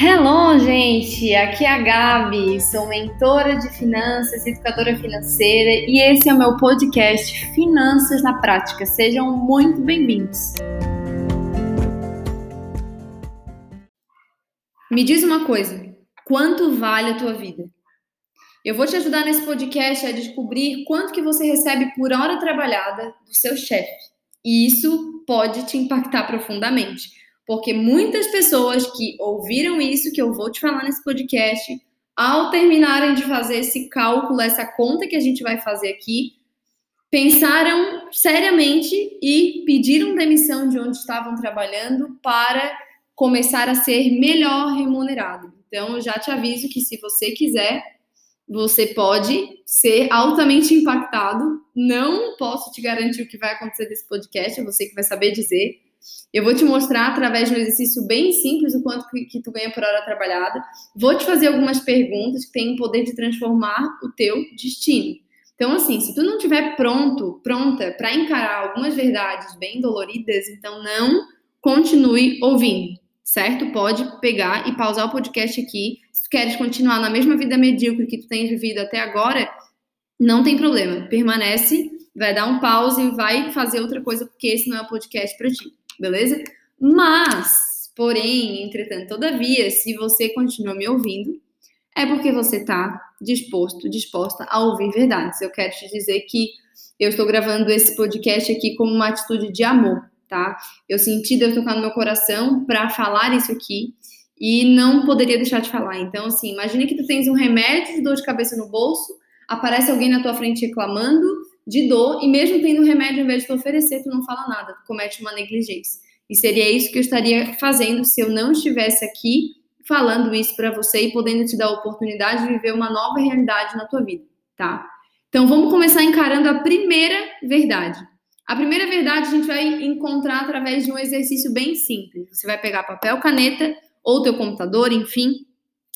Hello, gente! Aqui é a Gabi, sou mentora de finanças, educadora financeira e esse é o meu podcast Finanças na Prática. Sejam muito bem-vindos! Me diz uma coisa: quanto vale a tua vida? Eu vou te ajudar nesse podcast a descobrir quanto que você recebe por hora trabalhada do seu chefe. E isso pode te impactar profundamente porque muitas pessoas que ouviram isso que eu vou te falar nesse podcast, ao terminarem de fazer esse cálculo, essa conta que a gente vai fazer aqui, pensaram seriamente e pediram demissão de onde estavam trabalhando para começar a ser melhor remunerado. Então, eu já te aviso que se você quiser, você pode ser altamente impactado. Não posso te garantir o que vai acontecer nesse podcast, é você que vai saber dizer. Eu vou te mostrar através de um exercício bem simples o quanto que, que, tu ganha por hora trabalhada. Vou te fazer algumas perguntas que têm o poder de transformar o teu destino. Então, assim, se tu não estiver pronto, pronta para encarar algumas verdades bem doloridas, então não continue ouvindo, certo? Pode pegar e pausar o podcast aqui. Se tu queres continuar na mesma vida medíocre que tu tens vivido até agora, não tem problema. Permanece, vai dar um pause e vai fazer outra coisa, porque esse não é o podcast para ti beleza? Mas, porém, entretanto, todavia, se você continua me ouvindo, é porque você está disposto, disposta a ouvir verdades. Eu quero te dizer que eu estou gravando esse podcast aqui como uma atitude de amor, tá? Eu senti Deus tocar no meu coração para falar isso aqui e não poderia deixar de falar. Então, assim, imagine que tu tens um remédio de dor de cabeça no bolso, aparece alguém na tua frente reclamando, de dor, e mesmo tendo remédio, ao invés de tu oferecer, tu não fala nada, tu comete uma negligência. E seria isso que eu estaria fazendo se eu não estivesse aqui falando isso para você e podendo te dar a oportunidade de viver uma nova realidade na tua vida, tá? Então vamos começar encarando a primeira verdade. A primeira verdade a gente vai encontrar através de um exercício bem simples. Você vai pegar papel, caneta ou teu computador, enfim.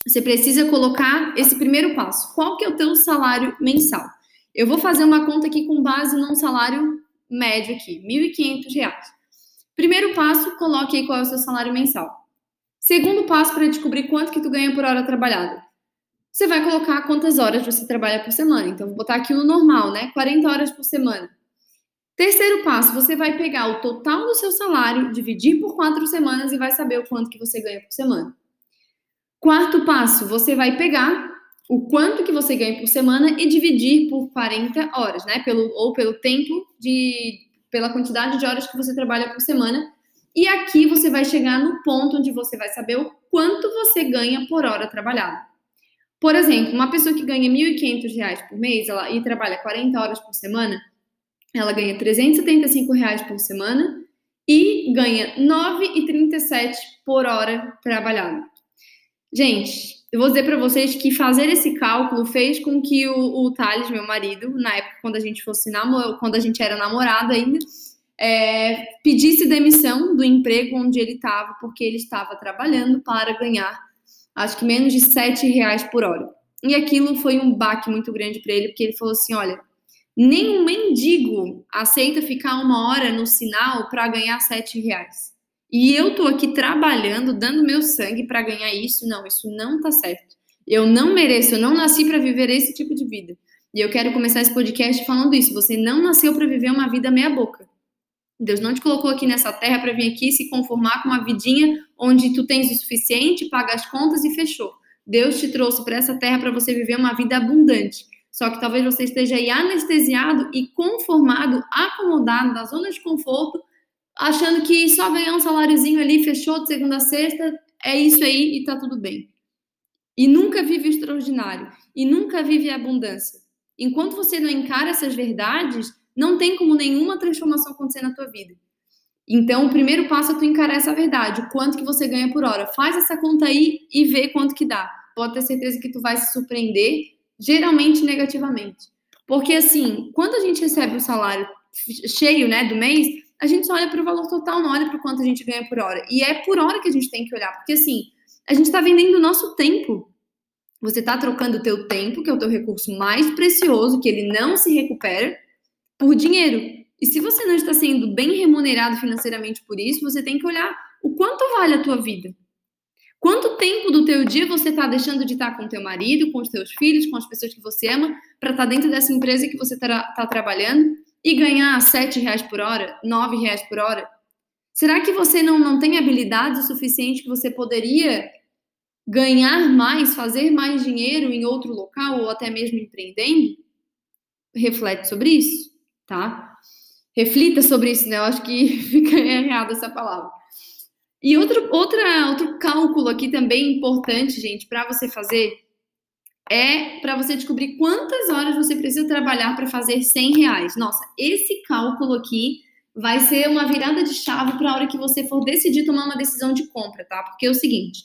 Você precisa colocar esse primeiro passo. Qual que é o teu salário mensal? Eu vou fazer uma conta aqui com base num salário médio aqui, R$ 1.500. Primeiro passo, coloque aí qual é o seu salário mensal. Segundo passo para descobrir quanto que tu ganha por hora trabalhada. Você vai colocar quantas horas você trabalha por semana. Então, vou botar aqui o normal, né? 40 horas por semana. Terceiro passo, você vai pegar o total do seu salário, dividir por quatro semanas e vai saber o quanto que você ganha por semana. Quarto passo, você vai pegar o quanto que você ganha por semana e dividir por 40 horas, né? Pelo, ou pelo tempo de. pela quantidade de horas que você trabalha por semana. E aqui você vai chegar no ponto onde você vai saber o quanto você ganha por hora trabalhada. Por exemplo, uma pessoa que ganha R$ 1.500 por mês ela, e trabalha 40 horas por semana, ela ganha 375 reais por semana e ganha R$ 9,37 por hora trabalhada. Gente, eu vou dizer para vocês que fazer esse cálculo fez com que o, o Thales, meu marido, na época quando a gente fosse namor quando a gente era namorado ainda, é, pedisse demissão do emprego onde ele estava, porque ele estava trabalhando para ganhar, acho que menos de sete reais por hora. E aquilo foi um baque muito grande para ele, porque ele falou assim: olha, nem um mendigo aceita ficar uma hora no sinal para ganhar sete reais. E eu tô aqui trabalhando, dando meu sangue para ganhar isso. Não, isso não tá certo. Eu não mereço, eu não nasci para viver esse tipo de vida. E eu quero começar esse podcast falando isso. Você não nasceu para viver uma vida meia boca. Deus não te colocou aqui nessa terra para vir aqui se conformar com uma vidinha onde tu tens o suficiente, paga as contas e fechou. Deus te trouxe para essa terra para você viver uma vida abundante. Só que talvez você esteja aí anestesiado e conformado, acomodado na zona de conforto, achando que só ganhar um saláriozinho ali, fechou de segunda a sexta, é isso aí e tá tudo bem. E nunca vive o extraordinário, e nunca vive a abundância. Enquanto você não encara essas verdades, não tem como nenhuma transformação acontecer na tua vida. Então, o primeiro passo é tu encarar essa verdade, quanto que você ganha por hora. Faz essa conta aí e vê quanto que dá. Pode ter certeza que tu vai se surpreender, geralmente negativamente. Porque assim, quando a gente recebe o salário cheio, né, do mês, a gente só olha para o valor total, não olha para quanto a gente ganha por hora. E é por hora que a gente tem que olhar, porque assim, a gente está vendendo o nosso tempo. Você está trocando o teu tempo, que é o teu recurso mais precioso, que ele não se recupera, por dinheiro. E se você não está sendo bem remunerado financeiramente por isso, você tem que olhar o quanto vale a tua vida. Quanto tempo do teu dia você está deixando de estar com teu marido, com os teus filhos, com as pessoas que você ama, para estar tá dentro dessa empresa que você está tá trabalhando e ganhar sete reais por hora, nove reais por hora? Será que você não, não tem habilidade o suficiente que você poderia ganhar mais, fazer mais dinheiro em outro local ou até mesmo empreendendo? Reflete sobre isso, tá? Reflita sobre isso, né? Eu acho que fica errado essa palavra. E outro, outra, outro cálculo aqui também importante, gente, para você fazer é para você descobrir quantas horas você precisa trabalhar para fazer 100 reais. Nossa, esse cálculo aqui vai ser uma virada de chave para a hora que você for decidir tomar uma decisão de compra, tá? Porque é o seguinte.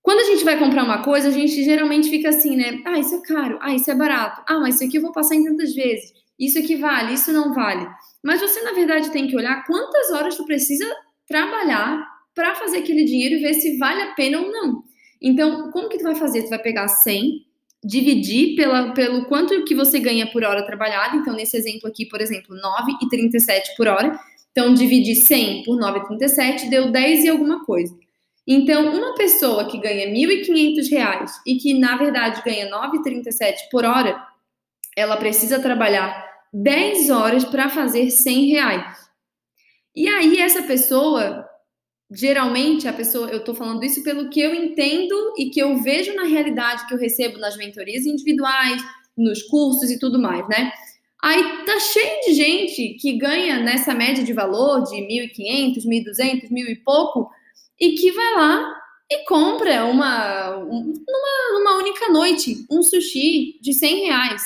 Quando a gente vai comprar uma coisa, a gente geralmente fica assim, né? Ah, isso é caro. Ah, isso é barato. Ah, mas isso aqui eu vou passar em tantas vezes. Isso aqui vale, isso não vale. Mas você, na verdade, tem que olhar quantas horas tu precisa trabalhar para fazer aquele dinheiro e ver se vale a pena ou não. Então, como que tu vai fazer? Tu vai pegar 100, dividir pela, pelo quanto que você ganha por hora trabalhada. Então, nesse exemplo aqui, por exemplo, 9,37 por hora. Então, dividir 100 por 9,37 deu 10 e alguma coisa. Então, uma pessoa que ganha R$ 1.500 e que, na verdade, ganha 9,37 por hora, ela precisa trabalhar 10 horas para fazer 100 reais. E aí, essa pessoa, geralmente, a pessoa, eu estou falando isso pelo que eu entendo e que eu vejo na realidade que eu recebo nas mentorias individuais, nos cursos e tudo mais, né? Aí tá cheio de gente que ganha nessa média de valor de 1.500, 1.200, mil e pouco, e que vai lá e compra uma, numa, única noite, um sushi de 100 reais.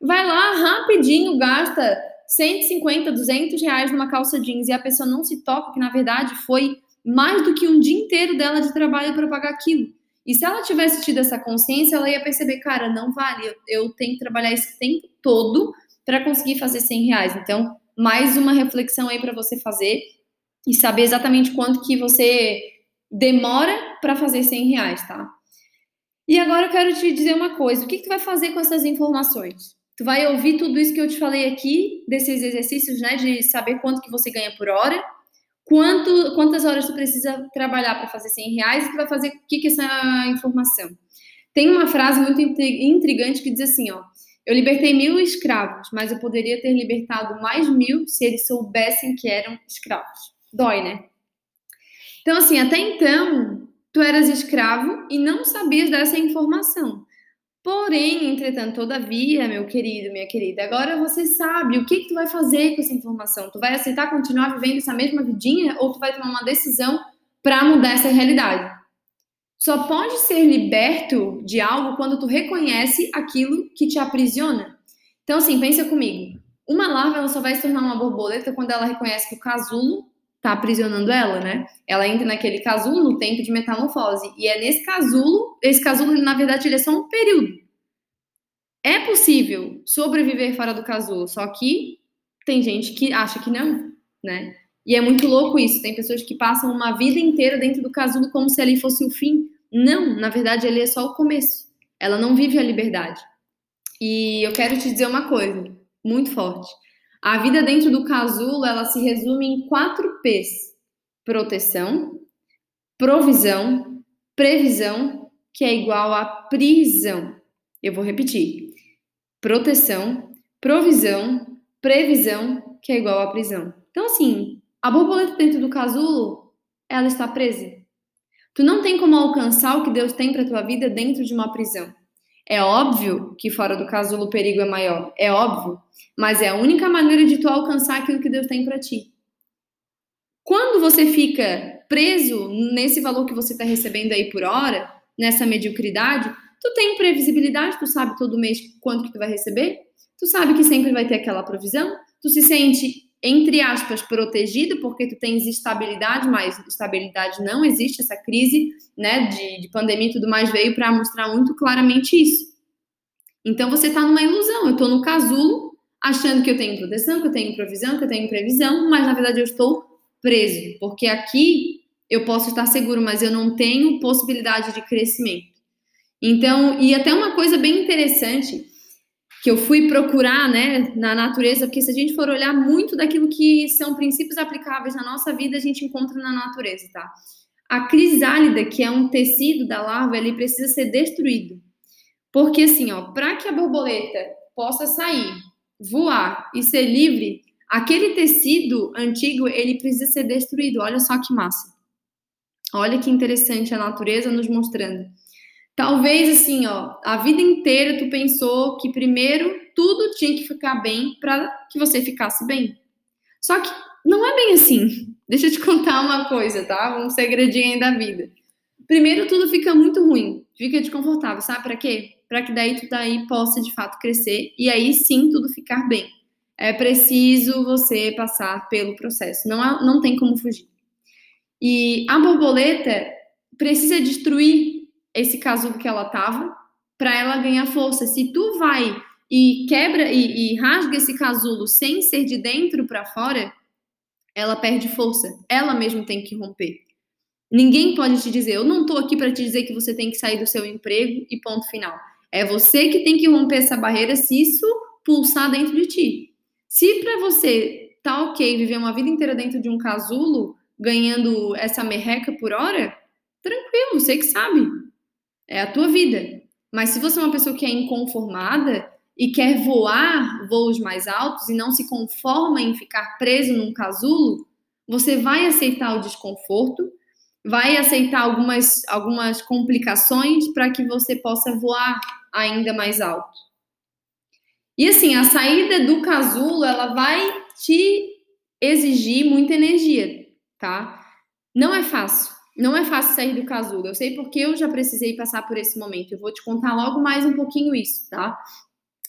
Vai lá rapidinho, gasta 150, 200 reais numa calça jeans e a pessoa não se toca que na verdade foi mais do que um dia inteiro dela de trabalho para pagar aquilo. E se ela tivesse tido essa consciência, ela ia perceber, cara, não vale, eu, eu tenho que trabalhar esse tempo todo para conseguir fazer 100 reais. Então, mais uma reflexão aí para você fazer e saber exatamente quanto que você demora para fazer 100 reais, tá? E agora eu quero te dizer uma coisa, o que, que tu vai fazer com essas informações? Tu vai ouvir tudo isso que eu te falei aqui, desses exercícios, né, de saber quanto que você ganha por hora, quanto, quantas horas tu precisa trabalhar para fazer 100 reais e tu vai fazer o que que é essa informação. Tem uma frase muito intrigante que diz assim, ó, eu libertei mil escravos, mas eu poderia ter libertado mais mil se eles soubessem que eram escravos. Dói, né? Então, assim, até então, tu eras escravo e não sabias dessa informação. Porém, entretanto, todavia, meu querido, minha querida, agora você sabe o que, que tu vai fazer com essa informação. Tu vai aceitar continuar vivendo essa mesma vidinha ou tu vai tomar uma decisão para mudar essa realidade? Só pode ser liberto de algo quando tu reconhece aquilo que te aprisiona. Então, assim, pensa comigo. Uma larva ela só vai se tornar uma borboleta quando ela reconhece que o casulo está aprisionando ela, né? Ela entra naquele casulo no tempo de metamorfose. E é nesse casulo, esse casulo, na verdade, ele é só um período. É possível sobreviver fora do casulo, só que tem gente que acha que não, né? E é muito louco isso. Tem pessoas que passam uma vida inteira dentro do casulo como se ali fosse o fim. Não, na verdade, ali é só o começo. Ela não vive a liberdade. E eu quero te dizer uma coisa muito forte. A vida dentro do casulo, ela se resume em quatro P's: proteção, provisão, previsão, que é igual a prisão. Eu vou repetir: proteção, provisão, previsão, que é igual a prisão. Então, assim, a borboleta dentro do casulo, ela está presa. Tu não tem como alcançar o que Deus tem para tua vida dentro de uma prisão. É óbvio que fora do casulo o perigo é maior, é óbvio, mas é a única maneira de tu alcançar aquilo que Deus tem para ti. Quando você fica preso nesse valor que você está recebendo aí por hora, nessa mediocridade, tu tem previsibilidade, tu sabe todo mês quanto que tu vai receber, tu sabe que sempre vai ter aquela provisão, tu se sente entre aspas, protegido, porque tu tens estabilidade, mas estabilidade não existe, essa crise né, de, de pandemia e tudo mais veio para mostrar muito claramente isso. Então você está numa ilusão, eu estou no casulo, achando que eu tenho proteção, que eu tenho provisão, que eu tenho previsão, mas na verdade eu estou preso, porque aqui eu posso estar seguro, mas eu não tenho possibilidade de crescimento. Então, e até uma coisa bem interessante, que eu fui procurar né, na natureza, porque se a gente for olhar muito daquilo que são princípios aplicáveis na nossa vida, a gente encontra na natureza, tá? a crisálida, que é um tecido da larva, ele precisa ser destruído. Porque assim, ó, para que a borboleta possa sair, voar e ser livre, aquele tecido antigo, ele precisa ser destruído. Olha só que massa. Olha que interessante a natureza nos mostrando. Talvez assim, ó, a vida inteira tu pensou que primeiro tudo tinha que ficar bem para que você ficasse bem. Só que não é bem assim. Deixa eu te contar uma coisa, tá? Um segredinho da vida. Primeiro, tudo fica muito ruim, fica desconfortável, sabe para quê? Para que daí tu daí possa de fato crescer e aí sim tudo ficar bem. É preciso você passar pelo processo, não, há, não tem como fugir. E a borboleta precisa destruir esse casulo que ela tava para ela ganhar força. Se tu vai e quebra e, e rasga esse casulo sem ser de dentro para fora, ela perde força. Ela mesma tem que romper. Ninguém pode te dizer, eu não estou aqui para te dizer que você tem que sair do seu emprego e ponto final. É você que tem que romper essa barreira se isso pulsar dentro de ti. Se para você tá ok viver uma vida inteira dentro de um casulo, ganhando essa merreca por hora, tranquilo, você que sabe. É a tua vida. Mas se você é uma pessoa que é inconformada, e quer voar voos mais altos e não se conforma em ficar preso num casulo, você vai aceitar o desconforto, vai aceitar algumas, algumas complicações para que você possa voar ainda mais alto. E assim, a saída do casulo, ela vai te exigir muita energia, tá? Não é fácil. Não é fácil sair do casulo. Eu sei porque eu já precisei passar por esse momento. Eu vou te contar logo mais um pouquinho isso, tá?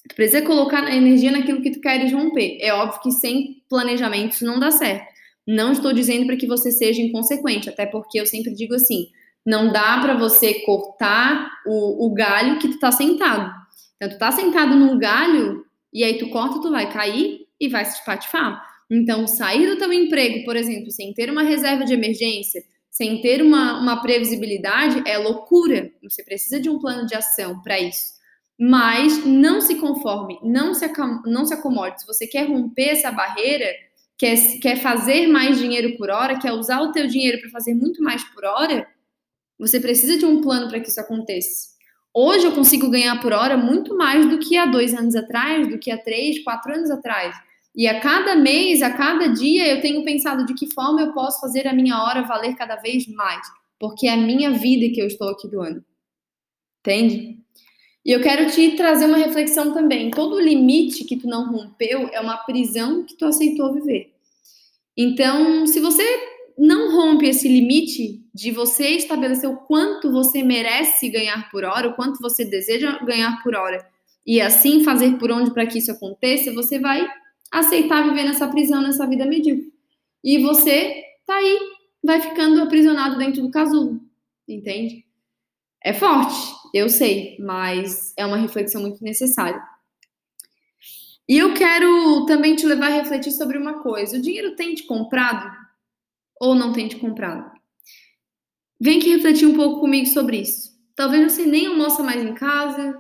Tu precisa colocar energia naquilo que tu queres romper. É óbvio que sem planejamento isso não dá certo. Não estou dizendo para que você seja inconsequente, até porque eu sempre digo assim: não dá para você cortar o, o, galho que tu tá sentado. Então, tu tá sentado num galho e aí tu corta, tu vai cair e vai se espatifar. Então, sair do teu emprego, por exemplo, sem ter uma reserva de emergência, sem ter uma, uma previsibilidade, é loucura. Você precisa de um plano de ação para isso. Mas não se conforme, não se, não se acomode. Se você quer romper essa barreira, quer, quer fazer mais dinheiro por hora, quer usar o teu dinheiro para fazer muito mais por hora, você precisa de um plano para que isso aconteça. Hoje eu consigo ganhar por hora muito mais do que há dois anos atrás, do que há três, quatro anos atrás. E a cada mês, a cada dia, eu tenho pensado de que forma eu posso fazer a minha hora valer cada vez mais. Porque é a minha vida que eu estou aqui doando. Entende? E eu quero te trazer uma reflexão também. Todo limite que tu não rompeu é uma prisão que tu aceitou viver. Então, se você não rompe esse limite de você estabelecer o quanto você merece ganhar por hora, o quanto você deseja ganhar por hora, e assim fazer por onde para que isso aconteça, você vai aceitar viver nessa prisão, nessa vida medíocre. E você tá aí, vai ficando aprisionado dentro do casulo, entende? É forte, eu sei, mas é uma reflexão muito necessária. E eu quero também te levar a refletir sobre uma coisa: o dinheiro tem te comprado ou não tem te comprado? Vem aqui refletir um pouco comigo sobre isso. Talvez você nem almoça mais em casa,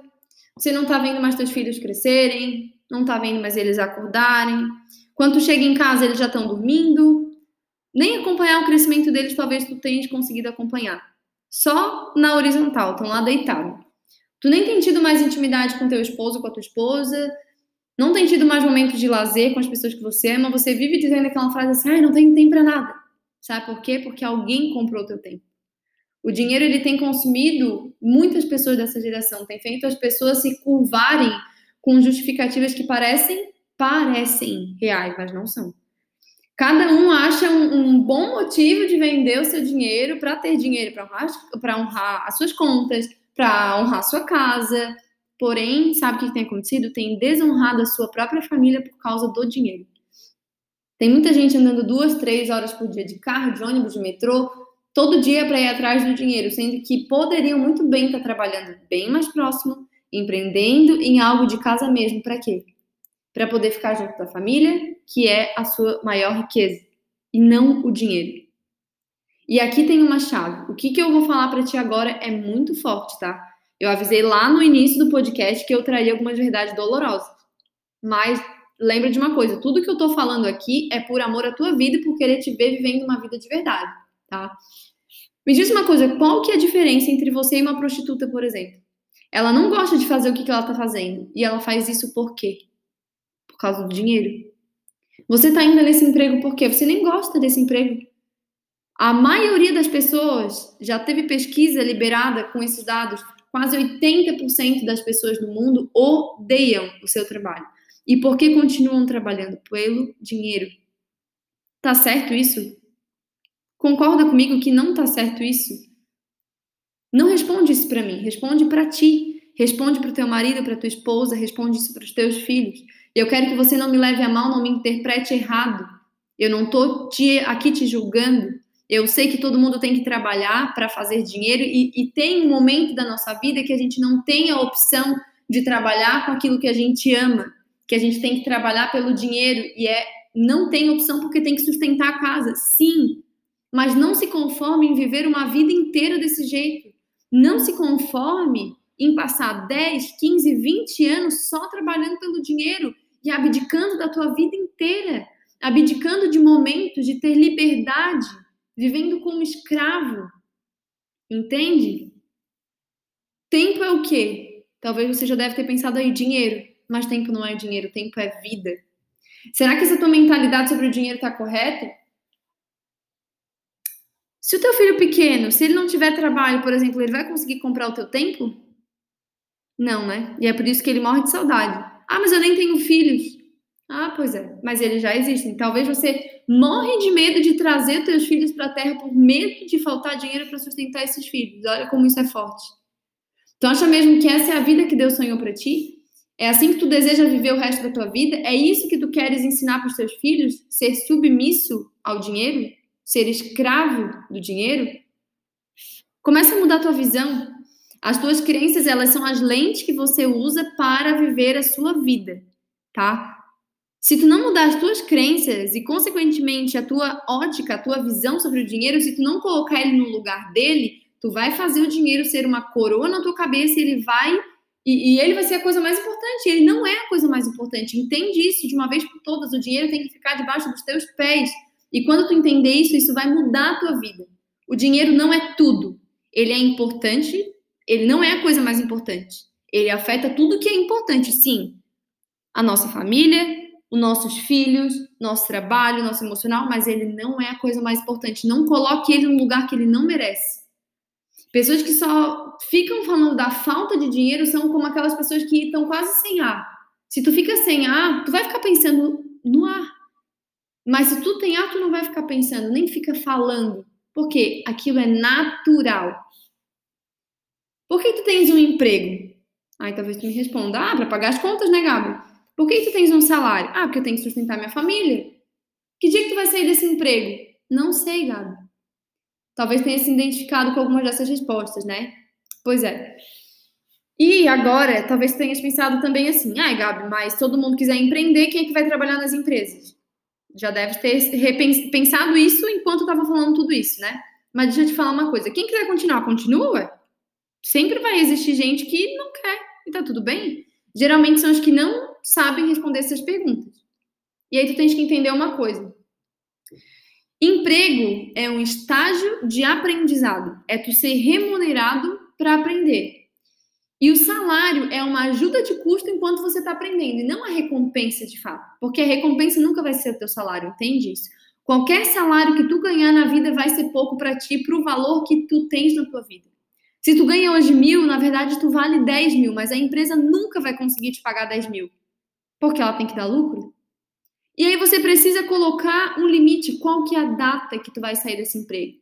você não tá vendo mais seus filhos crescerem, não tá vendo mais eles acordarem. Quando chega em casa, eles já estão dormindo. Nem acompanhar o crescimento deles, talvez tu tenha conseguido acompanhar só na horizontal, estão lá deitados. Tu nem tem tido mais intimidade com teu esposo, com a tua esposa, não tem tido mais momentos de lazer com as pessoas que você ama, você vive dizendo aquela frase assim, ai, não tem tempo para nada. Sabe por quê? Porque alguém comprou teu tempo. O dinheiro ele tem consumido muitas pessoas dessa geração, tem feito as pessoas se curvarem com justificativas que parecem parecem reais, mas não são. Cada um acha um, um bom motivo de vender o seu dinheiro para ter dinheiro para honrar, honrar as suas contas, para honrar sua casa. Porém, sabe o que tem acontecido? Tem desonrado a sua própria família por causa do dinheiro. Tem muita gente andando duas, três horas por dia de carro, de ônibus, de metrô, todo dia para ir atrás do dinheiro, sendo que poderiam muito bem estar tá trabalhando bem mais próximo, empreendendo em algo de casa mesmo. Para quê? Para poder ficar junto da família, que é a sua maior riqueza e não o dinheiro. E aqui tem uma chave. O que, que eu vou falar para ti agora é muito forte, tá? Eu avisei lá no início do podcast que eu traria algumas verdades dolorosas. Mas lembra de uma coisa: tudo que eu tô falando aqui é por amor à tua vida e por querer te ver vivendo uma vida de verdade, tá? Me diz uma coisa, qual que é a diferença entre você e uma prostituta, por exemplo? Ela não gosta de fazer o que ela está fazendo. E ela faz isso por quê? Por causa do dinheiro. Você está indo nesse emprego por quê? Você nem gosta desse emprego. A maioria das pessoas já teve pesquisa liberada com esses dados. Quase 80% das pessoas no mundo odeiam o seu trabalho. E por que continuam trabalhando? Pelo dinheiro. Tá certo isso? Concorda comigo que não tá certo isso? Não responde isso para mim, responde para ti. Responde para o teu marido, para tua esposa, responde isso para os teus filhos. Eu quero que você não me leve a mal, não me interprete errado. Eu não tô te, aqui te julgando. Eu sei que todo mundo tem que trabalhar para fazer dinheiro e, e tem um momento da nossa vida que a gente não tem a opção de trabalhar com aquilo que a gente ama, que a gente tem que trabalhar pelo dinheiro e é não tem opção porque tem que sustentar a casa. Sim, mas não se conforme em viver uma vida inteira desse jeito. Não se conforme em passar 10, 15, 20 anos só trabalhando pelo dinheiro e abdicando da tua vida inteira, abdicando de momentos de ter liberdade, vivendo como escravo. Entende? Tempo é o quê? Talvez você já deve ter pensado aí, dinheiro. Mas tempo não é dinheiro, tempo é vida. Será que essa tua mentalidade sobre o dinheiro está correta? Se o teu filho pequeno, se ele não tiver trabalho, por exemplo, ele vai conseguir comprar o teu tempo? Não, né? E é por isso que ele morre de saudade. Ah, mas eu nem tenho filhos. Ah, pois é, mas eles já existem. Talvez você morre de medo de trazer teus filhos para a terra por medo de faltar dinheiro para sustentar esses filhos. Olha como isso é forte. Então acha mesmo que essa é a vida que Deus sonhou para ti? É assim que tu deseja viver o resto da tua vida? É isso que tu queres ensinar para os teus filhos? Ser submisso ao dinheiro? Ser escravo do dinheiro? Começa a mudar a tua visão. As tuas crenças, elas são as lentes que você usa para viver a sua vida, tá? Se tu não mudar as tuas crenças e, consequentemente, a tua ótica, a tua visão sobre o dinheiro, se tu não colocar ele no lugar dele, tu vai fazer o dinheiro ser uma coroa na tua cabeça ele vai. E, e ele vai ser a coisa mais importante. Ele não é a coisa mais importante. Entende isso de uma vez por todas. O dinheiro tem que ficar debaixo dos teus pés. E quando tu entender isso, isso vai mudar a tua vida. O dinheiro não é tudo. Ele é importante, ele não é a coisa mais importante. Ele afeta tudo que é importante, sim. A nossa família, os nossos filhos, nosso trabalho, nosso emocional, mas ele não é a coisa mais importante. Não coloque ele num lugar que ele não merece. Pessoas que só ficam falando da falta de dinheiro são como aquelas pessoas que estão quase sem ar. Se tu fica sem ar, tu vai ficar pensando no ar. Mas se tu tem ar, tu não vai ficar pensando, nem fica falando. Porque aquilo é natural. Por que tu tens um emprego? Aí talvez tu me responda, ah, para pagar as contas, né, Gabi? Por que tu tens um salário? Ah, porque eu tenho que sustentar minha família. Que dia que tu vai sair desse emprego? Não sei, Gabi. Talvez tenha se identificado com algumas dessas respostas, né? Pois é. E agora, talvez tenhas pensado também assim, ai, Gabi, mas todo mundo quiser empreender, quem é que vai trabalhar nas empresas? Já deve ter pensado isso enquanto estava falando tudo isso, né? Mas deixa eu te falar uma coisa. Quem quiser continuar, continua. Sempre vai existir gente que não quer e tá tudo bem. Geralmente são os que não sabem responder essas perguntas. E aí tu tens que entender uma coisa. Emprego é um estágio de aprendizado. É tu ser remunerado para aprender. E o salário é uma ajuda de custo enquanto você está aprendendo, e não a recompensa de fato. Porque a recompensa nunca vai ser o teu salário, entende isso? Qualquer salário que tu ganhar na vida vai ser pouco para ti, para o valor que tu tens na tua vida. Se tu ganha hoje mil, na verdade tu vale 10 mil, mas a empresa nunca vai conseguir te pagar 10 mil. Porque ela tem que dar lucro. E aí você precisa colocar um limite. Qual que é a data que tu vai sair desse emprego?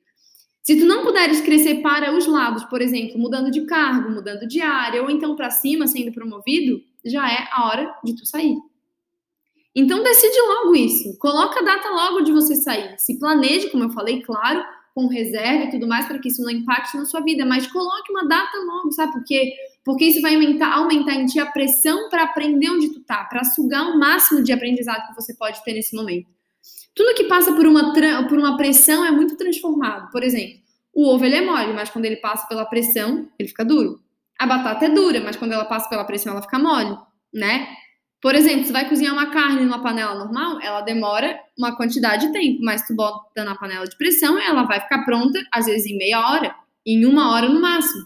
Se tu não puderes crescer para os lados, por exemplo, mudando de cargo, mudando de área, ou então para cima, sendo promovido, já é a hora de tu sair. Então decide logo isso. Coloca a data logo de você sair. Se planeje, como eu falei, claro, com reserva e tudo mais, para que isso não impacte na sua vida, mas coloque uma data logo, sabe por quê? Porque isso vai aumentar, aumentar em ti a pressão para aprender onde tu tá, para sugar o máximo de aprendizado que você pode ter nesse momento. Tudo que passa por uma, por uma pressão é muito transformado. Por exemplo, o ovo ele é mole, mas quando ele passa pela pressão, ele fica duro. A batata é dura, mas quando ela passa pela pressão, ela fica mole, né? Por exemplo, você vai cozinhar uma carne numa panela normal, ela demora uma quantidade de tempo, mas tu bota na panela de pressão, ela vai ficar pronta, às vezes em meia hora, em uma hora no máximo.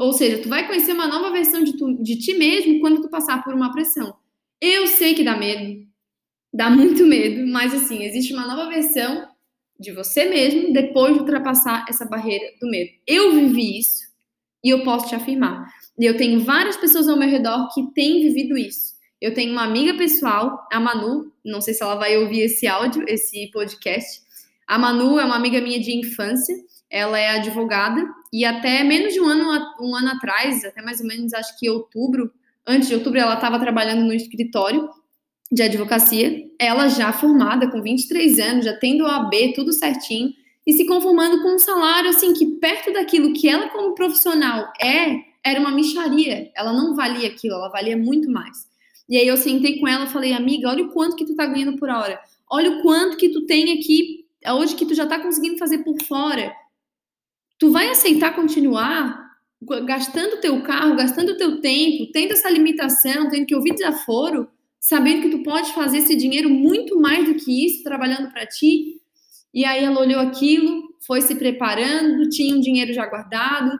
Ou seja, tu vai conhecer uma nova versão de, tu, de ti mesmo quando tu passar por uma pressão. Eu sei que dá medo, dá muito medo, mas assim, existe uma nova versão de você mesmo depois de ultrapassar essa barreira do medo. Eu vivi isso e eu posso te afirmar. E eu tenho várias pessoas ao meu redor que têm vivido isso. Eu tenho uma amiga pessoal, a Manu, não sei se ela vai ouvir esse áudio, esse podcast. A Manu é uma amiga minha de infância, ela é advogada e até menos de um ano, um ano atrás, até mais ou menos acho que outubro, antes de outubro, ela estava trabalhando no escritório de advocacia, ela já formada, com 23 anos, já tendo o AB, tudo certinho, e se conformando com um salário, assim, que perto daquilo que ela como profissional é, era uma micharia. Ela não valia aquilo, ela valia muito mais. E aí eu sentei com ela falei, amiga, olha o quanto que tu tá ganhando por hora. Olha o quanto que tu tem aqui, hoje que tu já tá conseguindo fazer por fora. Tu vai aceitar continuar gastando teu carro, gastando teu tempo, tendo essa limitação, tendo que ouvir desaforo, sabendo que tu pode fazer esse dinheiro muito mais do que isso, trabalhando para ti. E aí ela olhou aquilo, foi se preparando, tinha um dinheiro já guardado.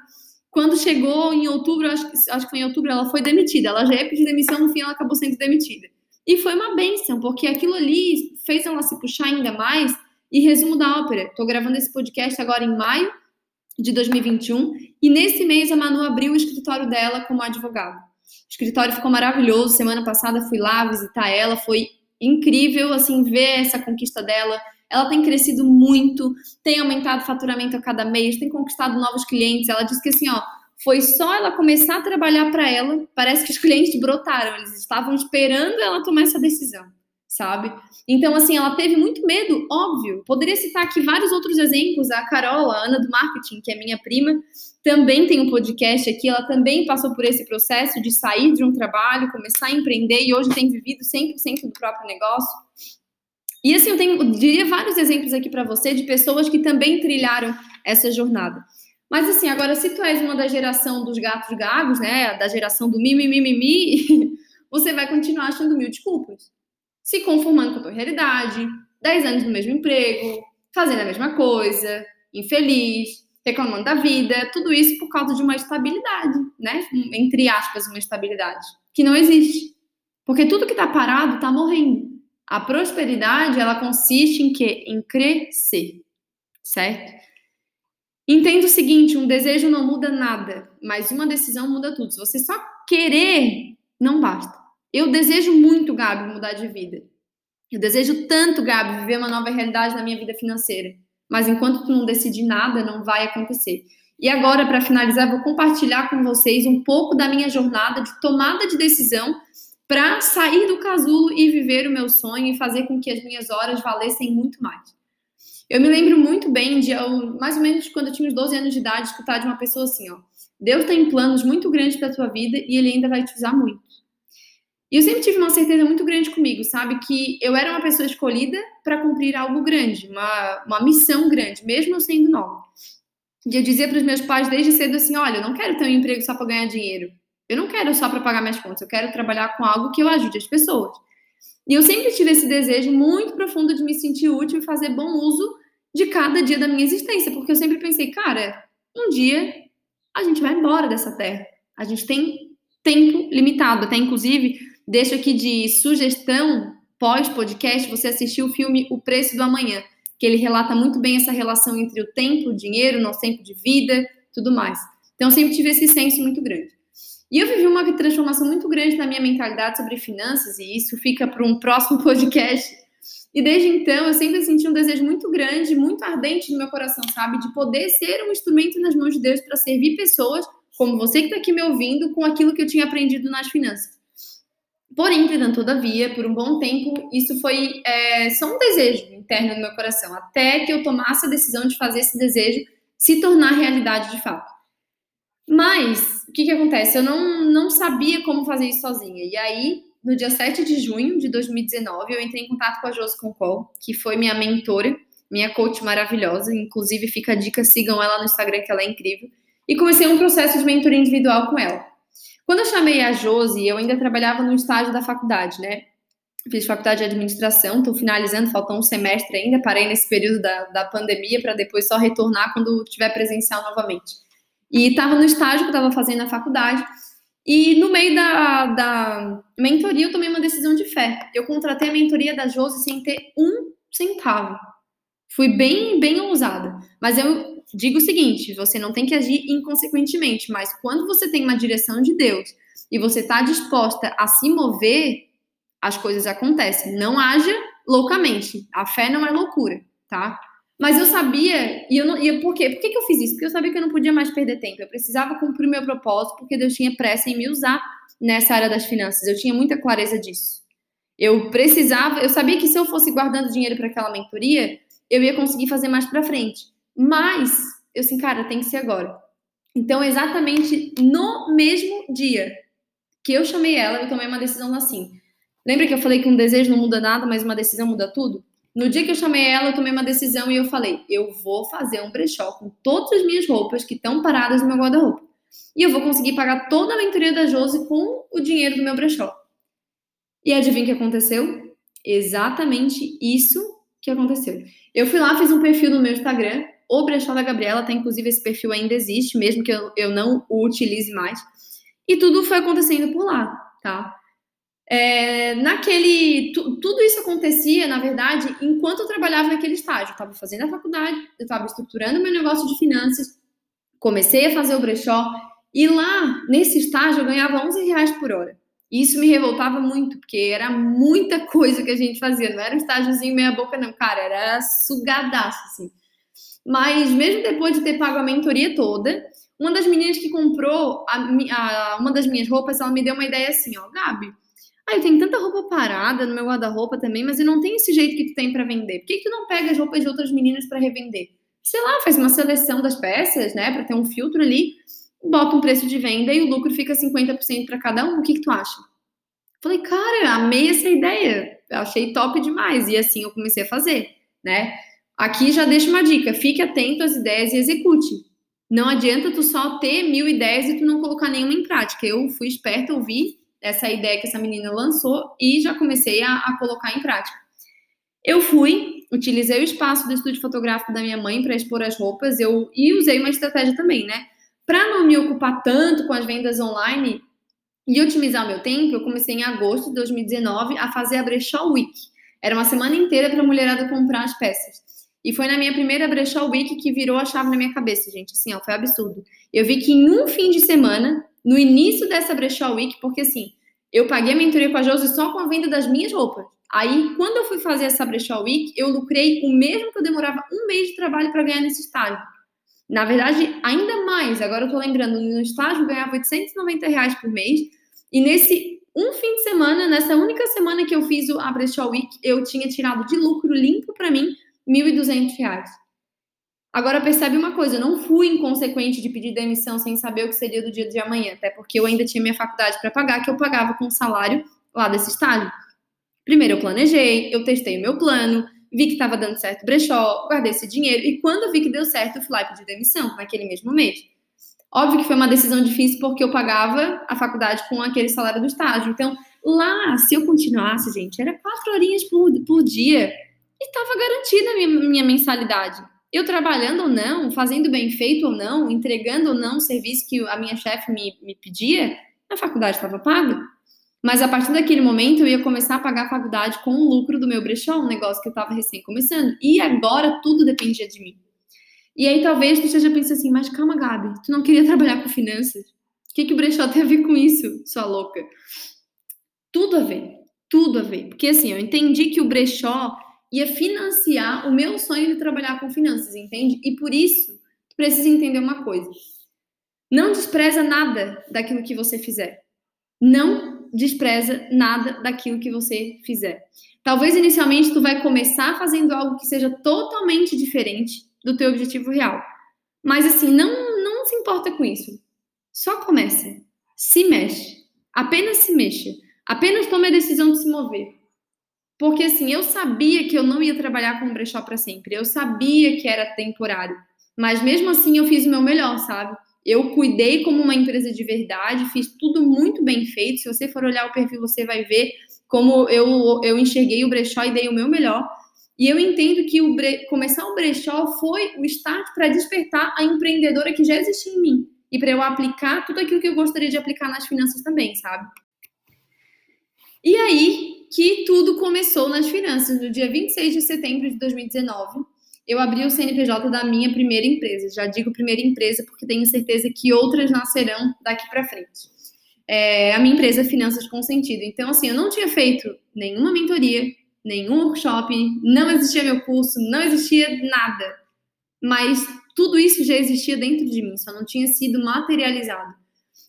Quando chegou em outubro, acho acho que foi em outubro, ela foi demitida. Ela já ia pedir demissão, no fim ela acabou sendo demitida. E foi uma benção, porque aquilo ali fez ela se puxar ainda mais. E resumo da ópera, estou gravando esse podcast agora em maio de 2021, e nesse mês a Manu abriu o escritório dela como advogada. O escritório ficou maravilhoso. Semana passada fui lá visitar ela, foi incrível assim ver essa conquista dela. Ela tem crescido muito, tem aumentado o faturamento a cada mês, tem conquistado novos clientes. Ela disse que assim, ó, foi só ela começar a trabalhar para ela, parece que os clientes brotaram, eles estavam esperando ela tomar essa decisão, sabe? Então, assim, ela teve muito medo, óbvio. Poderia citar aqui vários outros exemplos. A Carol, a Ana do Marketing, que é minha prima, também tem um podcast aqui, ela também passou por esse processo de sair de um trabalho, começar a empreender e hoje tem vivido 100% do próprio negócio. E assim, eu tenho, eu diria vários exemplos aqui para você de pessoas que também trilharam essa jornada. Mas assim, agora se tu és uma da geração dos gatos gagos, né, da geração do mimimi, você vai continuar achando mil desculpas. Se conformando com a tua realidade, 10 anos no mesmo emprego, fazendo a mesma coisa, infeliz, reclamando da vida, tudo isso por causa de uma estabilidade, né? Entre aspas, uma estabilidade que não existe. Porque tudo que está parado está morrendo. A prosperidade, ela consiste em quê? Em crescer, certo? Entenda o seguinte, um desejo não muda nada, mas uma decisão muda tudo. Se você só querer, não basta. Eu desejo muito, Gabi, mudar de vida. Eu desejo tanto, Gabi, viver uma nova realidade na minha vida financeira. Mas enquanto tu não decidir nada, não vai acontecer. E agora, para finalizar, vou compartilhar com vocês um pouco da minha jornada de tomada de decisão para sair do casulo e viver o meu sonho e fazer com que as minhas horas valessem muito mais. Eu me lembro muito bem de, mais ou menos quando eu tinha uns 12 anos de idade, escutar de uma pessoa assim, ó. Deus tem planos muito grandes para a tua vida e ele ainda vai te usar muito. E eu sempre tive uma certeza muito grande comigo, sabe? Que eu era uma pessoa escolhida para cumprir algo grande, uma, uma missão grande, mesmo eu sendo nova. E eu dizia para os meus pais desde cedo assim: olha, eu não quero ter um emprego só para ganhar dinheiro. Eu não quero só para pagar minhas contas, eu quero trabalhar com algo que eu ajude as pessoas. E eu sempre tive esse desejo muito profundo de me sentir útil e fazer bom uso de cada dia da minha existência, porque eu sempre pensei, cara, um dia a gente vai embora dessa terra. A gente tem tempo limitado, até inclusive Deixo aqui de sugestão pós-podcast você assistir o filme O Preço do Amanhã, que ele relata muito bem essa relação entre o tempo, o dinheiro, nosso tempo de vida, tudo mais. Então, sempre tive esse senso muito grande. E eu vivi uma transformação muito grande na minha mentalidade sobre finanças, e isso fica para um próximo podcast. E desde então, eu sempre senti um desejo muito grande, muito ardente no meu coração, sabe? De poder ser um instrumento nas mãos de Deus para servir pessoas, como você que está aqui me ouvindo, com aquilo que eu tinha aprendido nas finanças. Porém, entretanto, todavia, por um bom tempo, isso foi é, só um desejo interno no meu coração, até que eu tomasse a decisão de fazer esse desejo se tornar realidade de fato. Mas, o que, que acontece? Eu não, não sabia como fazer isso sozinha. E aí, no dia 7 de junho de 2019, eu entrei em contato com a Josi Concol, que foi minha mentora, minha coach maravilhosa. Inclusive, fica a dica, sigam ela no Instagram, que ela é incrível. E comecei um processo de mentoria individual com ela. Quando eu chamei a Josi, eu ainda trabalhava no estágio da faculdade, né? Fiz faculdade de administração, estou finalizando, faltou um semestre ainda, parei nesse período da, da pandemia para depois só retornar quando tiver presencial novamente. E estava no estágio que eu estava fazendo na faculdade, e no meio da, da mentoria eu tomei uma decisão de fé. Eu contratei a mentoria da Josi sem ter um centavo. Fui bem, bem ousada. Mas eu digo o seguinte: você não tem que agir inconsequentemente, mas quando você tem uma direção de Deus e você está disposta a se mover, as coisas acontecem. Não haja loucamente. A fé não é loucura, tá? Mas eu sabia, e eu não. E por quê? Por que, que eu fiz isso? Porque eu sabia que eu não podia mais perder tempo. Eu precisava cumprir meu propósito, porque Deus tinha pressa em me usar nessa área das finanças. Eu tinha muita clareza disso. Eu precisava, eu sabia que se eu fosse guardando dinheiro para aquela mentoria, eu ia conseguir fazer mais para frente. Mas eu assim, cara, tem que ser agora. Então, exatamente no mesmo dia que eu chamei ela, eu tomei uma decisão assim. Lembra que eu falei que um desejo não muda nada, mas uma decisão muda tudo? No dia que eu chamei ela, eu tomei uma decisão e eu falei: eu vou fazer um brechó com todas as minhas roupas que estão paradas no meu guarda-roupa. E eu vou conseguir pagar toda a mentoria da Josi com o dinheiro do meu brechó. E adivinha o que aconteceu? Exatamente isso que aconteceu. Eu fui lá, fiz um perfil no meu Instagram, o Brechó da Gabriela, tá? Inclusive, esse perfil ainda existe, mesmo que eu, eu não o utilize mais. E tudo foi acontecendo por lá, tá? É, naquele. Tu, tudo isso acontecia, na verdade, enquanto eu trabalhava naquele estágio. Eu estava fazendo a faculdade, eu estava estruturando meu negócio de finanças, comecei a fazer o brechó, e lá, nesse estágio, eu ganhava 11 reais por hora. E isso me revoltava muito, porque era muita coisa que a gente fazia. Não era um estágiozinho meia boca, não, cara, era sugadaço, assim. Mas mesmo depois de ter pago a mentoria toda, uma das meninas que comprou a, a, uma das minhas roupas, ela me deu uma ideia assim, ó, Gabi, ah, eu tenho tanta roupa parada no meu guarda-roupa também, mas eu não tenho esse jeito que tu tem para vender. Por que, que tu não pega as roupas de outras meninas para revender? Sei lá, faz uma seleção das peças, né, para ter um filtro ali, bota um preço de venda e o lucro fica 50% para cada um. O que, que tu acha? Falei, cara, amei essa ideia. Achei top demais. E assim eu comecei a fazer, né? Aqui já deixo uma dica: fique atento às ideias e execute. Não adianta tu só ter mil ideias e tu não colocar nenhuma em prática. Eu fui esperta, ouvi essa ideia que essa menina lançou e já comecei a, a colocar em prática. Eu fui, utilizei o espaço do estúdio fotográfico da minha mãe para expor as roupas, eu e usei uma estratégia também, né? Para não me ocupar tanto com as vendas online e otimizar meu tempo, eu comecei em agosto de 2019 a fazer a Brechó Week. Era uma semana inteira para a mulherada comprar as peças. E foi na minha primeira Brechó Week que virou a chave na minha cabeça, gente. Assim, ó, foi absurdo. Eu vi que em um fim de semana, no início dessa Brechó Week, porque assim, eu paguei a mentoria com a Josi só com a venda das minhas roupas. Aí, quando eu fui fazer essa Brechó Week, eu lucrei o mesmo que eu demorava um mês de trabalho para ganhar nesse estágio. Na verdade, ainda mais. Agora eu tô lembrando, no estágio eu ganhava 890 reais por mês. E nesse um fim de semana, nessa única semana que eu fiz o Brechó Week, eu tinha tirado de lucro limpo para mim 1.200 reais. Agora percebe uma coisa, eu não fui inconsequente de pedir demissão sem saber o que seria do dia de amanhã, até porque eu ainda tinha minha faculdade para pagar, que eu pagava com o salário lá desse estágio. Primeiro eu planejei, eu testei o meu plano, vi que estava dando certo brechó, guardei esse dinheiro, e quando vi que deu certo, eu fui lá e pedi demissão, naquele mesmo mês. Óbvio que foi uma decisão difícil porque eu pagava a faculdade com aquele salário do estágio. Então, lá, se eu continuasse, gente, era quatro horinhas por, por dia estava garantida a minha, minha mensalidade. Eu trabalhando ou não, fazendo bem feito ou não, entregando ou não o serviço que a minha chefe me, me pedia, a faculdade estava paga. Mas a partir daquele momento eu ia começar a pagar a faculdade com o lucro do meu brechó, um negócio que eu estava recém começando. E agora tudo dependia de mim. E aí talvez tu esteja pensando assim, mas calma, Gabi, tu não queria trabalhar com finanças? O que, que o brechó tem a ver com isso, sua louca? Tudo a ver, tudo a ver. Porque assim, eu entendi que o brechó ia financiar o meu sonho de trabalhar com finanças, entende? E por isso, precisa entender uma coisa. Não despreza nada daquilo que você fizer. Não despreza nada daquilo que você fizer. Talvez inicialmente tu vai começar fazendo algo que seja totalmente diferente do teu objetivo real. Mas assim, não não se importa com isso. Só comece. Se mexe. Apenas se mexa. Apenas tome a decisão de se mover. Porque assim, eu sabia que eu não ia trabalhar com brechó para sempre. Eu sabia que era temporário. Mas mesmo assim eu fiz o meu melhor, sabe? Eu cuidei como uma empresa de verdade, fiz tudo muito bem feito. Se você for olhar o perfil, você vai ver como eu, eu enxerguei o brechó e dei o meu melhor. E eu entendo que o bre... começar o brechó foi o start para despertar a empreendedora que já existia em mim e para eu aplicar tudo aquilo que eu gostaria de aplicar nas finanças também, sabe? E aí que tudo começou nas finanças. No dia 26 de setembro de 2019, eu abri o CNPJ da minha primeira empresa. Já digo primeira empresa porque tenho certeza que outras nascerão daqui para frente. É, a minha empresa Finanças com Sentido. Então, assim, eu não tinha feito nenhuma mentoria, nenhum workshop, não existia meu curso, não existia nada. Mas tudo isso já existia dentro de mim, só não tinha sido materializado.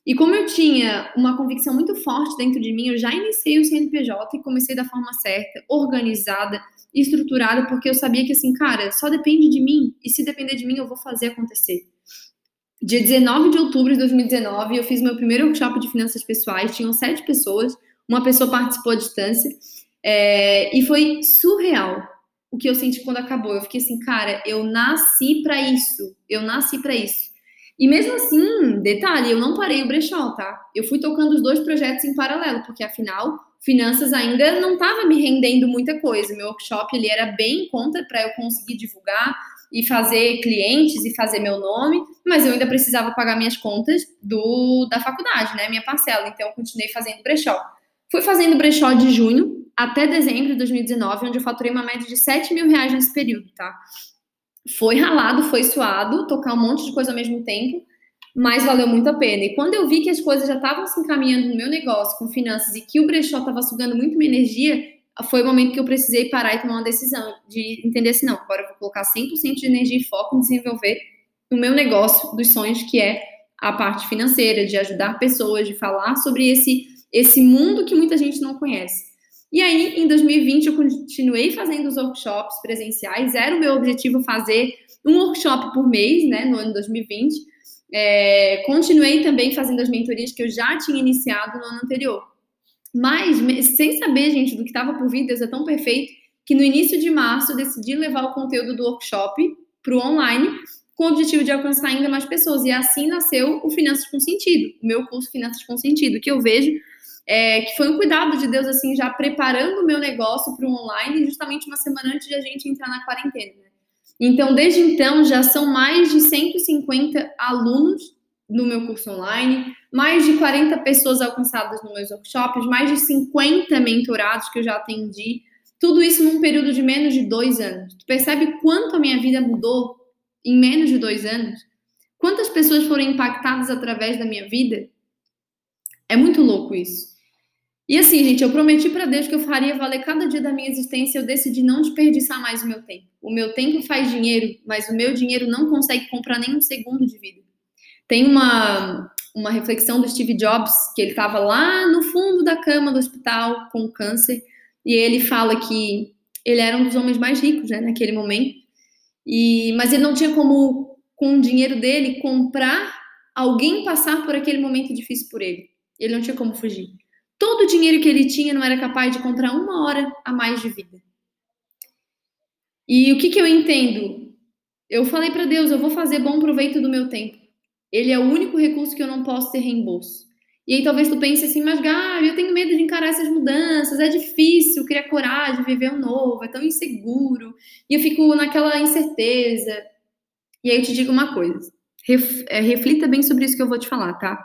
E como eu tinha uma convicção muito forte dentro de mim, eu já iniciei o CNPJ e comecei da forma certa, organizada, estruturada, porque eu sabia que assim, cara, só depende de mim, e se depender de mim, eu vou fazer acontecer. Dia 19 de outubro de 2019, eu fiz meu primeiro workshop de finanças pessoais, tinham sete pessoas, uma pessoa participou à distância, é, e foi surreal o que eu senti quando acabou. Eu fiquei assim, cara, eu nasci para isso, eu nasci para isso. E mesmo assim, detalhe, eu não parei o brechó, tá? Eu fui tocando os dois projetos em paralelo, porque afinal, finanças ainda não estava me rendendo muita coisa. Meu workshop ele era bem em conta para eu conseguir divulgar e fazer clientes e fazer meu nome, mas eu ainda precisava pagar minhas contas do da faculdade, né? Minha parcela. Então eu continuei fazendo brechó. Fui fazendo brechó de junho até dezembro de 2019, onde eu faturei uma média de 7 mil reais nesse período, tá? Foi ralado, foi suado, tocar um monte de coisa ao mesmo tempo, mas valeu muito a pena. E quando eu vi que as coisas já estavam se encaminhando no meu negócio com finanças e que o brechó estava sugando muito minha energia, foi o momento que eu precisei parar e tomar uma decisão de entender assim, não, agora eu vou colocar 100% de energia e foco em desenvolver o meu negócio dos sonhos, que é a parte financeira, de ajudar pessoas, de falar sobre esse, esse mundo que muita gente não conhece. E aí, em 2020, eu continuei fazendo os workshops presenciais. Era o meu objetivo fazer um workshop por mês, né, no ano 2020. É, continuei também fazendo as mentorias que eu já tinha iniciado no ano anterior. Mas, sem saber, gente, do que estava por vir, Deus é tão perfeito, que no início de março eu decidi levar o conteúdo do workshop para o online, com o objetivo de alcançar ainda mais pessoas. E assim nasceu o Finanças com Sentido, o meu curso Finanças com Sentido, que eu vejo é, que foi um cuidado de Deus, assim, já preparando o meu negócio para o online, justamente uma semana antes de a gente entrar na quarentena. Né? Então, desde então, já são mais de 150 alunos no meu curso online, mais de 40 pessoas alcançadas nos meus workshops, mais de 50 mentorados que eu já atendi, tudo isso num período de menos de dois anos. Tu percebe quanto a minha vida mudou em menos de dois anos? Quantas pessoas foram impactadas através da minha vida? É muito louco isso. E assim, gente, eu prometi para Deus que eu faria valer cada dia da minha existência. Eu decidi não desperdiçar mais o meu tempo. O meu tempo faz dinheiro, mas o meu dinheiro não consegue comprar nem um segundo de vida. Tem uma, uma reflexão do Steve Jobs, que ele estava lá no fundo da cama do hospital com câncer, e ele fala que ele era um dos homens mais ricos né, naquele momento, e, mas ele não tinha como, com o dinheiro dele, comprar alguém passar por aquele momento difícil por ele. Ele não tinha como fugir. Todo o dinheiro que ele tinha não era capaz de comprar uma hora a mais de vida. E o que, que eu entendo? Eu falei para Deus, eu vou fazer bom proveito do meu tempo. Ele é o único recurso que eu não posso ter reembolso. E aí talvez tu pense assim, mas Gabi, eu tenho medo de encarar essas mudanças, é difícil criar coragem, viver o novo, é tão inseguro. E eu fico naquela incerteza. E aí eu te digo uma coisa, é, reflita bem sobre isso que eu vou te falar, tá?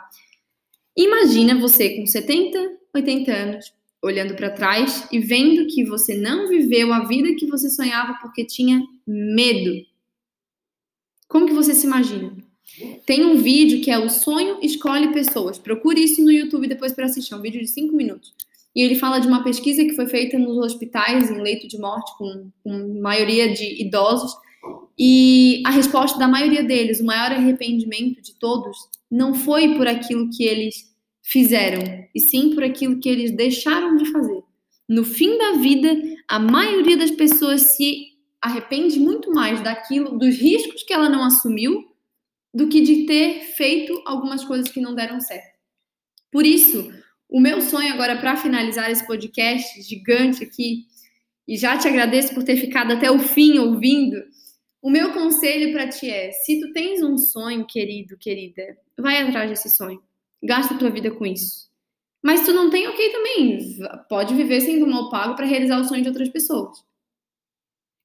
Imagina você com 70, 80 anos, olhando para trás e vendo que você não viveu a vida que você sonhava porque tinha medo. Como que você se imagina? Tem um vídeo que é O Sonho Escolhe Pessoas. Procure isso no YouTube depois para assistir. É um vídeo de 5 minutos. E ele fala de uma pesquisa que foi feita nos hospitais em leito de morte, com, com maioria de idosos. E a resposta da maioria deles, o maior arrependimento de todos, não foi por aquilo que eles fizeram, e sim por aquilo que eles deixaram de fazer. No fim da vida, a maioria das pessoas se arrepende muito mais daquilo, dos riscos que ela não assumiu, do que de ter feito algumas coisas que não deram certo. Por isso, o meu sonho agora para finalizar esse podcast gigante aqui, e já te agradeço por ter ficado até o fim ouvindo, O meu conselho para ti é: se tu tens um sonho, querido, querida, vai atrás desse sonho. Gasta a tua vida com isso. Mas tu não tem ok também. Pode viver sendo mal pago para realizar o sonho de outras pessoas.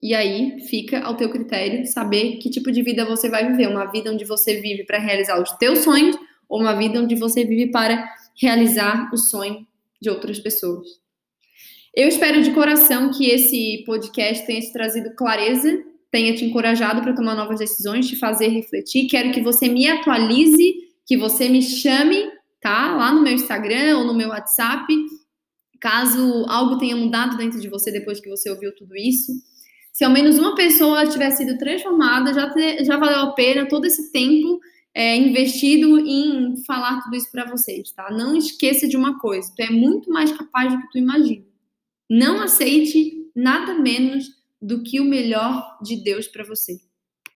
E aí fica ao teu critério saber que tipo de vida você vai viver. Uma vida onde você vive para realizar os teus sonhos ou uma vida onde você vive para realizar o sonho de outras pessoas. Eu espero de coração que esse podcast tenha te trazido clareza, tenha te encorajado para tomar novas decisões, te fazer refletir. Quero que você me atualize, que você me chame, tá? Lá no meu Instagram ou no meu WhatsApp, caso algo tenha mudado dentro de você depois que você ouviu tudo isso. Se ao menos uma pessoa tiver sido transformada, já, te, já valeu a pena todo esse tempo é, investido em falar tudo isso para vocês, tá? Não esqueça de uma coisa: tu é muito mais capaz do que tu imagina. Não aceite nada menos do que o melhor de Deus para você.